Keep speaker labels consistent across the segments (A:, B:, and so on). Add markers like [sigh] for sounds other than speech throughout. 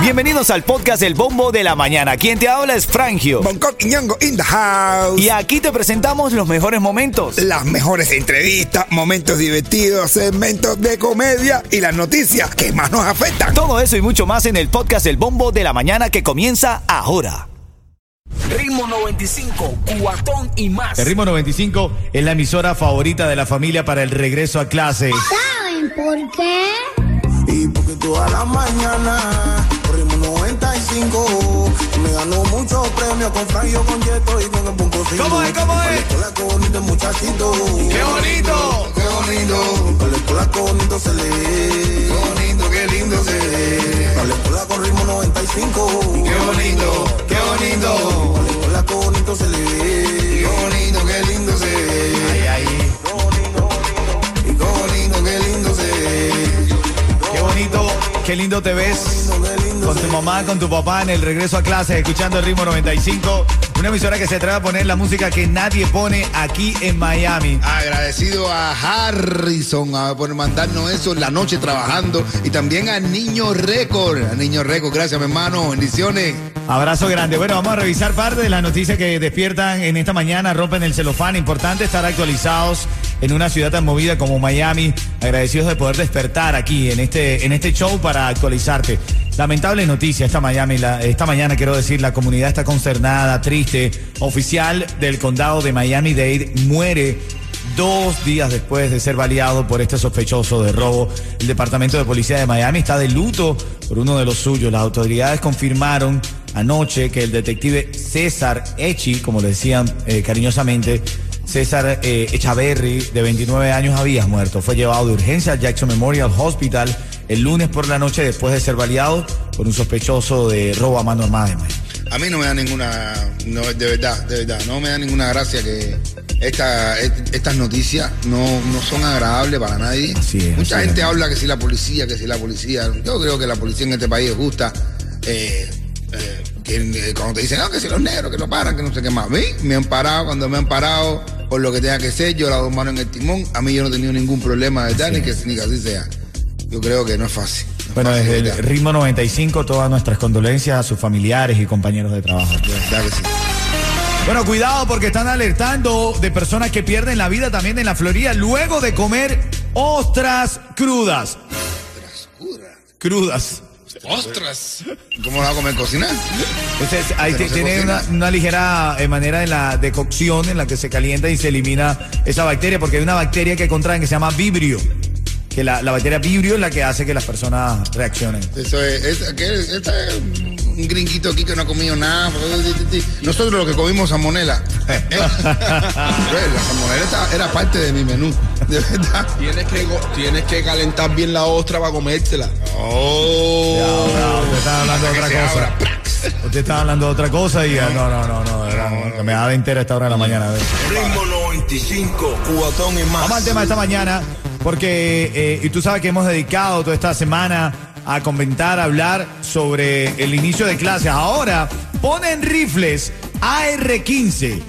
A: Bienvenidos al podcast El Bombo de la Mañana. Quien te habla es Frangio.
B: Bangkok y Ñongo in the house.
A: Y aquí te presentamos los mejores momentos.
B: Las mejores entrevistas, momentos divertidos, segmentos de comedia y las noticias que más nos afectan.
A: Todo eso y mucho más en el podcast El Bombo de la Mañana que comienza ahora.
C: Ritmo 95, cuatón y más.
A: El Ritmo 95 es la emisora favorita de la familia para el regreso a clase.
D: ¿Saben por qué?
E: Porque toda la mañana, por ritmo 95, me ganó muchos premios con Franjo, con Yeto y con el punto cinco.
A: ¿Cómo es, cómo es?
E: Con bonito muchachito.
A: ¡Qué bonito!
E: ¡Qué bonito! Con la escuela con bonito se lee. ¡Qué bonito, qué lindo se ve! Con la escuela con ritmo 95. Lindo
A: te ves con tu mamá, con tu papá en el regreso a clase, escuchando el ritmo 95. Una emisora que se atreve a poner la música que nadie pone aquí en Miami.
F: Agradecido a Harrison a- por mandarnos eso en la noche trabajando y también a Niño Récord. A Niño Récord, gracias, mi hermano. Bendiciones.
A: Abrazo grande. Bueno, vamos a revisar parte de las noticias que despiertan en esta mañana, rompen el celofán. Importante estar actualizados en una ciudad tan movida como Miami. Agradecidos de poder despertar aquí en este, en este show para actualizarte. Lamentable noticia esta, Miami, esta mañana, quiero decir, la comunidad está consternada, triste. Oficial del condado de Miami-Dade muere Dos días después de ser baleado por este sospechoso de robo, el Departamento de Policía de Miami está de luto por uno de los suyos. Las autoridades confirmaron anoche que el detective César Echi, como le decían eh, cariñosamente, César eh, Echaverry, de 29 años, había muerto. Fue llevado de urgencia al Jackson Memorial Hospital el lunes por la noche después de ser baleado por un sospechoso de robo a mano armada.
F: A mí no me da ninguna, no, de verdad, de verdad, no me da ninguna gracia que esta, est- estas noticias no, no son agradables para nadie.
A: Es,
F: Mucha gente
A: es.
F: habla que si la policía, que si la policía. Yo creo que la policía en este país es justa. Eh, eh, que, eh, cuando te dicen, no, que si los negros, que no paran, que no sé qué más. A mí me han parado cuando me han parado por lo que tenga que ser, yo las dos manos en el timón. A mí yo no he tenido ningún problema de verdad, ni que, ni que así sea. Yo creo que no es fácil. No es
A: Bueno,
F: fácil,
A: desde
F: de
A: el ritmo 95, todas nuestras condolencias a sus familiares y compañeros de trabajo.
F: De verdad que sí.
A: Bueno, cuidado porque están alertando de personas que pierden la vida también en la Florida luego de comer ostras crudas. Crudas.
F: ¡Ostras! ¿Cómo la va a comer cocinar?
A: Ese es- ahí tiene
F: cocina.
A: una, una ligera eh, manera de la de cocción en la que se calienta y se elimina esa bacteria porque hay una bacteria que contraen que se llama vibrio. Que la, la bacteria vibrio es la que hace que las personas reaccionen.
F: Eso es, es, es un gringuito aquí que no ha comido nada. Nosotros lo que comimos salmonela. [laughs] la salmonela era parte de mi menú, de verdad.
G: Tienes que, tienes que calentar bien la ostra para comértela.
F: Oh.
A: Usted está hablando de otra cosa. Usted está hablando de otra cosa y ah, no, no, no, no, me da de entera esta hora de la mañana. a ver.
G: Ritmo 95, cubatón y más.
A: Vamos al tema de esta mañana, porque, eh, y tú sabes que hemos dedicado toda esta semana a comentar, a hablar sobre el inicio de clases. Ahora ponen rifles AR-15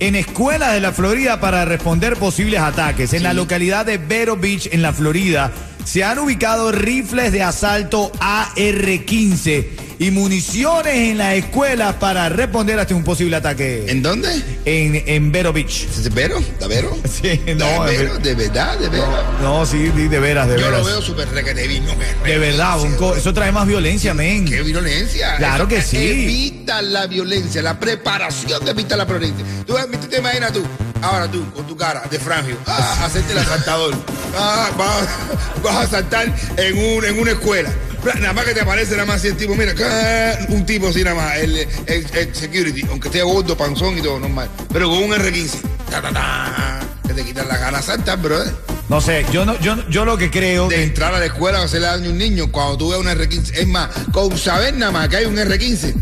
A: en escuelas de la Florida para responder posibles ataques. En la localidad de Vero Beach, en la Florida, se han ubicado rifles de asalto AR-15 y municiones en las escuelas para responder ante un posible ataque
F: ¿En dónde?
A: en, en Vero Beach.
F: ¿Es Vero? ¿Da Vero?
A: Sí, no,
F: ¿Da
A: de
F: Vero?
A: ver-
F: ¿De verdad? ¿De verdad?
A: no, sí, sí, de veras, de
F: Yo
A: veras.
F: lo veo súper requete vino.
A: De verdad, un co- eso trae más violencia, men.
F: ¡Qué violencia!
A: Claro que sí.
F: Evita la violencia, la preparación de evitar la violencia. Tú, tú te imaginas tú, ahora tú, con tu cara de frangio, ah, [laughs] hacerte el asaltador. Ah, vas, vas a saltar en, un, en una escuela. Nada más que te aparece nada más el tipo, mira, acá, un tipo así nada más, el, el- el security, aunque esté gordo, panzón y todo, normal. Pero con un R15. Ta, ta, ta, que te quitan la gana de saltar, brother.
A: No sé, yo no, yo, yo lo que creo
F: De
A: que
F: entrar a la escuela o hacerle daño a un niño cuando tú ves un R15. Es más, con saber nada más que hay un R15,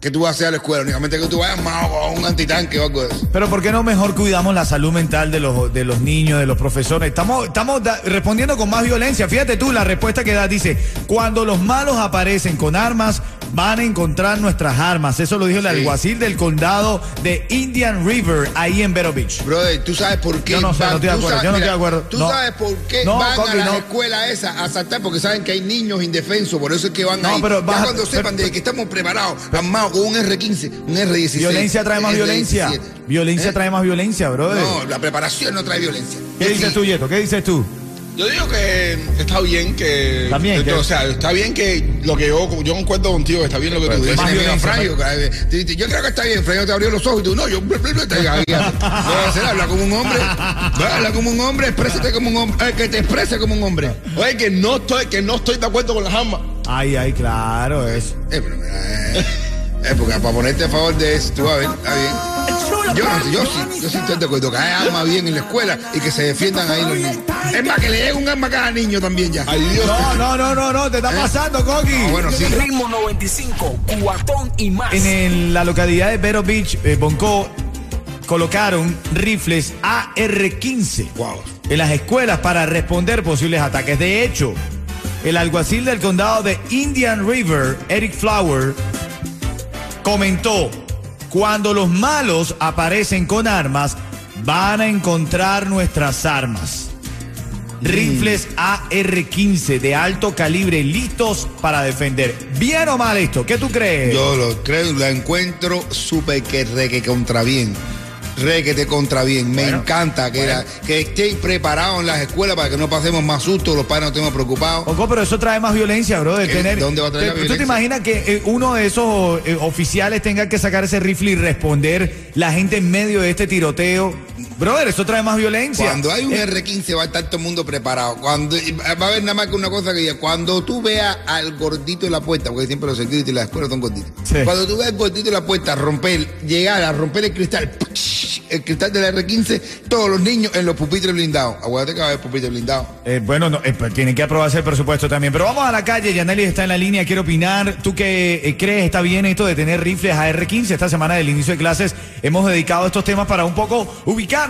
F: que tú vas a hacer a la escuela, únicamente que tú vayas más a un antitanque o algo de.
A: Pero ¿por qué no mejor cuidamos la salud mental de los, de los niños, de los profesores? Estamos, estamos respondiendo con más violencia. Fíjate tú, la respuesta que da dice, cuando los malos aparecen con armas, van a encontrar nuestras armas. Eso lo dijo el
F: Sí.
A: alguacil del condado de Indian River, ahí en Vero Beach.
F: Brother, ¿tú sabes por qué?
A: Yo no sé, no estoy de acuerdo,
F: sabes-
A: yo no
F: mira,
A: estoy de acuerdo.
F: ¿Tú
A: No.
F: sabes por qué
A: No,
F: van a las
A: no.
F: escuelas esas a saltar? Porque saben que hay niños indefensos, por eso es que van
A: No,
F: ahí.
A: pero
F: ya
A: vas a-
F: cuando
A: pero-
F: sepan de que estamos preparados, armados con un R15, un R16.
A: Violencia trae más violencia.
F: R17.
A: Violencia
F: ¿Eh?
A: trae más violencia, brother.
F: No, la preparación no trae violencia.
A: ¿Qué dices tú, Yeto? ¿Qué dices tú?
G: Yo digo que está bien que.
A: También,
G: que- O sea, está bien que lo que yo, yo concuerdo contigo, está bien lo que tú
F: Pues,
G: dices.
F: es Franjo. Te- te- Yo creo que está bien, Franjo te abrió los ojos y tú, no, yo, habla como un hombre, habla como un hombre, exprésate como un hombre, eh, que te exprese como un hombre.
G: Oye, que no estoy, que no estoy de acuerdo con las armas.
A: Ay, ay, claro, eso.
F: Eh, pero mira, eh, eh, porque para ponerte a favor de eso, tú a ver, está bien. Yo, yo sí, yo sí estoy de acuerdo, que haya armas bien en la escuela y que se defiendan ahí los niños. Es más, que le llegue un arma a cada niño también ya.
G: Ay, Dios.
A: No, no, no, no, no, te está pasando, Coqui.
F: Ah, bueno, sí.
C: Ritmo 95, cuatón y más.
A: En el- la localidad de Vero Beach, eh, Bonco, colocaron rifles AR-15
F: Wow.
A: en las escuelas para responder posibles ataques. De hecho, el alguacil del condado de Indian River, Eric Flower, comentó, cuando los malos aparecen con armas, van a encontrar nuestras armas. Rifles AR-15 de alto calibre listos para defender. ¿Bien o mal esto? ¿Qué tú crees?
F: Yo lo creo, la encuentro súper que re que contra bien. Re que te contra bien. Me
A: Bueno,
F: encanta que, la- que estén preparados en las escuelas para que no pasemos más sustos, los padres no estemos preocupados.
A: Ojo, pero eso trae más violencia, bro. De
F: ¿Qué?
A: tener,
F: ¿Dónde va a traer la
A: ¿Tú te imaginas que eh, uno de esos eh, oficiales tenga que sacar ese rifle y responder la gente en medio de este tiroteo? Brother, eso trae más violencia.
F: Cuando hay un
A: Eh,
F: R15 va a estar todo el mundo preparado. Cuando, va a haber nada más que una cosa que diga, cuando tú veas al gordito en la puerta, porque siempre los security y las escuelas son gorditos.
A: Sí.
F: Cuando tú veas al gordito en la puerta romper, llegar a romper el cristal, el cristal del R15, todos los niños en los pupitres blindados. Acuérdate que va a haber pupitres blindados.
A: eh, bueno, no, eh, pues tienen que aprobarse el presupuesto también. Pero vamos a la calle. Yaneli está en la línea, quiere opinar. ¿Tú qué eh, crees está bien esto de tener rifles AR-15? Esta semana del inicio de clases hemos dedicado estos temas para un poco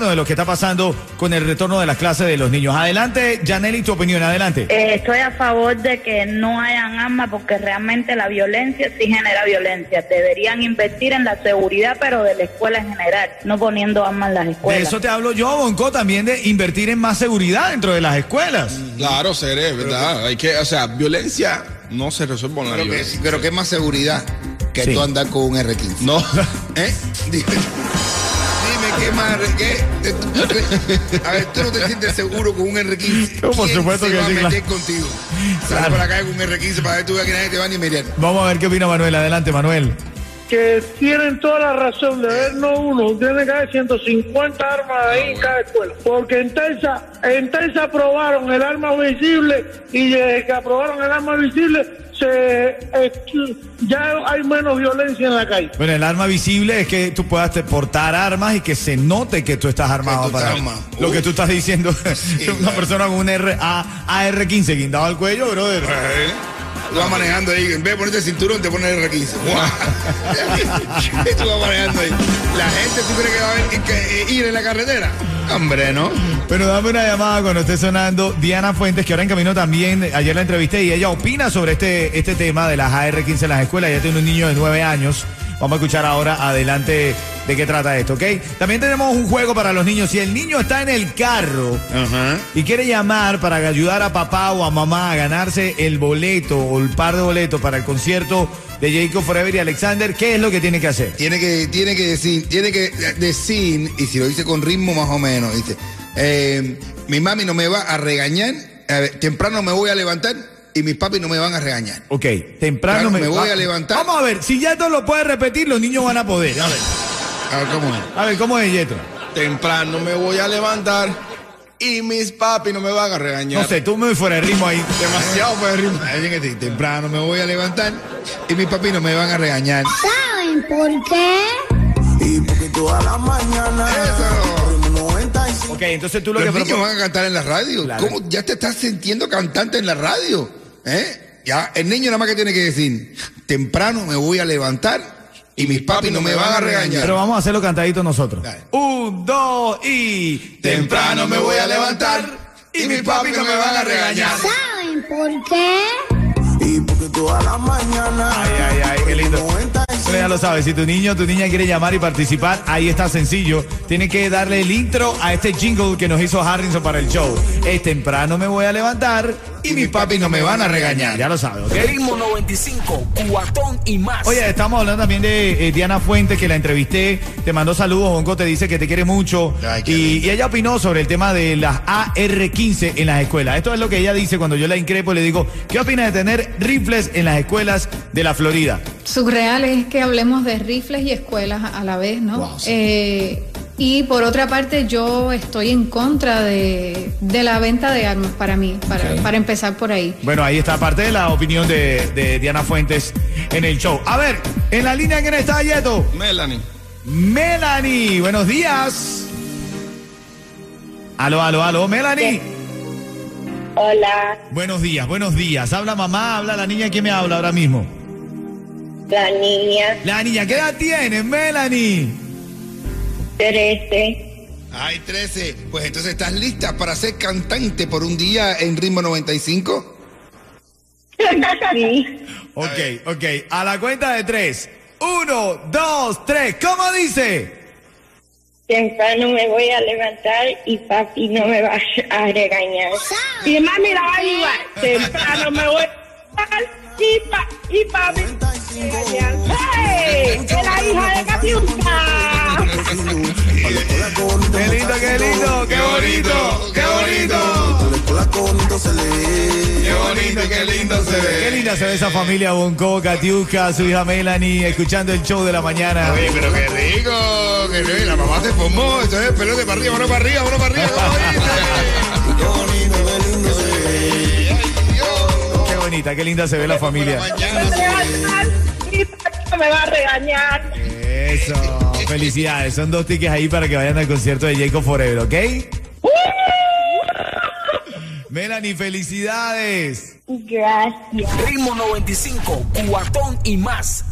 A: de lo que está pasando con el retorno de las clases de los niños. Adelante, Yaneli, tu opinión, adelante.
H: Eh, estoy a favor de que no hayan armas porque realmente la violencia sí genera violencia. Deberían invertir en la seguridad, pero de la escuela en general, no poniendo armas en las
A: De
H: escuelas.
A: eso te hablo yo, Bonco, también de invertir en más seguridad dentro de las escuelas.
G: Claro, seré, ¿verdad? Hay que, o sea, violencia no se resuelve con la
F: que,
G: violencia.
F: pero que es más seguridad que
A: Sí.
F: tú andar con un R15.
G: No. [laughs]
F: ¿Eh? [laughs] Qué más. [laughs] ¿qué? A ver, tú no te sientes seguro con un R15.
A: No, por
F: ¿Quién
A: supuesto
F: se
A: que
F: va
A: sí,
F: a meter
A: claro.
F: contigo? Sal
A: Claro.
F: por acá con un R15 para ver tú que nadie te va ni mirar.
A: Vamos a ver qué opina Manuel. Adelante, Manuel.
I: Que tienen toda la razón de ver no uno, tiene que haber 150 armas ahí en cada escuela. Porque en Telsa, en Telsa aprobaron el arma visible y desde que aprobaron el arma visible se eh, ya hay menos violencia en la calle.
A: Bueno, el arma visible es que tú puedas te- portar armas y que se note que tú estás armado
F: tú
A: para
F: estás
A: lo que tú estás diciendo. [laughs] una
F: claro.
A: persona con un R A- AR-15 guindado al cuello, brother.
F: Tú vas manejando ahí, en vez de ponerte el cinturón, te pones el R15. y tú vas manejando ahí. La gente, ¿tú crees que va a ver, que, eh, ir en la carretera? Hombre, ¿no?
A: Bueno, dame una llamada cuando esté sonando Diana Fuentes, que ahora en camino también, ayer la entrevisté y ella opina sobre este, este tema de las AR-15 en las escuelas. Ella tiene un niño de 9 años. Vamos a escuchar ahora adelante de qué trata esto, ¿ok? También tenemos un juego para los niños. Si el niño está en el carro
F: Ajá.
A: y quiere llamar para ayudar a papá o a mamá a ganarse el boleto o el par de boletos para el concierto de Jacob Forever y Alexander, ¿qué es lo que tiene que hacer?
F: Tiene que, tiene que decir, tiene que decir, y si lo dice con ritmo más o menos, dice, eh, mi mami no me va a regañar, a ver, temprano me voy a levantar y mis papis no me van a regañar.
A: Ok, temprano
F: Claro, me voy a levantar.
A: Vamos a ver, si ya esto lo puede repetir, los niños van a poder. A ver,
F: A ver, ¿cómo es?
A: a ver ¿cómo es Yeto?
G: Temprano me voy a levantar y mis papi no me van a regañar.
A: No sé, tú me fuera de ritmo ahí.
G: Demasiado fue el ritmo.
F: Temprano me voy a levantar y mis papis no me van a regañar.
D: ¿Saben por qué?
E: Y porque toda la mañana.
F: Eso.
E: 95.
A: Ok, entonces tú lo
F: Los
A: que
F: niños van a cantar en la radio.
A: Claro.
F: ¿Cómo ya te estás sintiendo cantante en la radio? ¿Eh? Ya, el niño nada más que tiene que decir, temprano me voy a levantar y mis papis no me van a regañar.
A: Pero vamos a hacerlo cantadito nosotros.
F: Dale.
A: Un, dos y.
F: Temprano me voy a levantar y mis papis no me van a regañar.
D: ¿Saben por qué?
E: Y porque toda la mañana.
A: Ay, ay, ay, qué lindo.
E: 95.
A: Bueno, ya lo sabes, si tu niño o tu niña quiere llamar y participar, ahí está sencillo. Tiene que darle el intro a este jingle que nos hizo Harrison para el show. Es temprano me voy a levantar
F: Y mis papis no me van a regañar.
A: Ya lo sabes, ¿ok?
C: Ritmo 95, cuatón y más.
A: Oye, estamos hablando también de eh, Diana Fuentes, que la entrevisté. Te mandó saludos, Bonco, te dice que te quiere mucho.
F: Ay,
A: y, ella opinó sobre el tema de las AR-15 en las escuelas. Esto es lo que ella dice cuando yo la increpo y le digo, ¿qué opina de tener rifles en las escuelas de la Florida?
J: Surreal es que hablemos de rifles y escuelas a la vez, ¿no?
A: Wow, sí.
J: Eh, y por otra parte, yo estoy en contra de, de la venta de armas para mí, para, empezar por ahí.
A: Bueno, ahí está parte de la opinión de, de Diana Fuentes en el show. A ver, en la línea, ¿quién está, Yeto?
G: Melanie.
A: Melanie, buenos días. Aló, aló, aló, Melanie.
H: Hola,
A: Buenos días, buenos días. Habla mamá, habla la niña. ¿Quién me habla ahora mismo?
H: la niña
A: La niña, ¿qué edad tienes, Melanie?
H: 13.
F: Ay, 13. Pues entonces, ¿estás lista para ser cantante por un día en Ritmo 95?
H: Sí.
A: Ok, ok. A la cuenta de tres. Uno, dos, tres. ¿Cómo dice?
H: Temprano me voy a levantar y papi no me va a regañar. Y mami la va a ayudar. Temprano me voy a levantar y, pa, y papi me va a regañar. ¡Hey! ¡Es la hija de
A: Qué lindo, qué lindo, qué bonito, qué bonito.
E: Qué bonito se.
F: Qué bonito, qué lindo se
A: Qué
F: ve.
A: linda se ve esa familia Bonco, Katiuska, su hija Melanie, escuchando el show de la mañana.
F: Oye, pero qué rico, qué rico. La mamá se formó. Esto es pelote para arriba, mano para arriba, mano para arriba.
E: Qué bonito, qué lindo se ve.
A: Qué bonita, qué linda se ve la familia.
H: Me va a regañar.
A: Eso, felicidades. Son dos tickets ahí para que vayan al concierto de Jacob Forever, ¿ok? [laughs] Melanie, felicidades.
H: Gracias.
C: Ritmo 95, cuatón y más.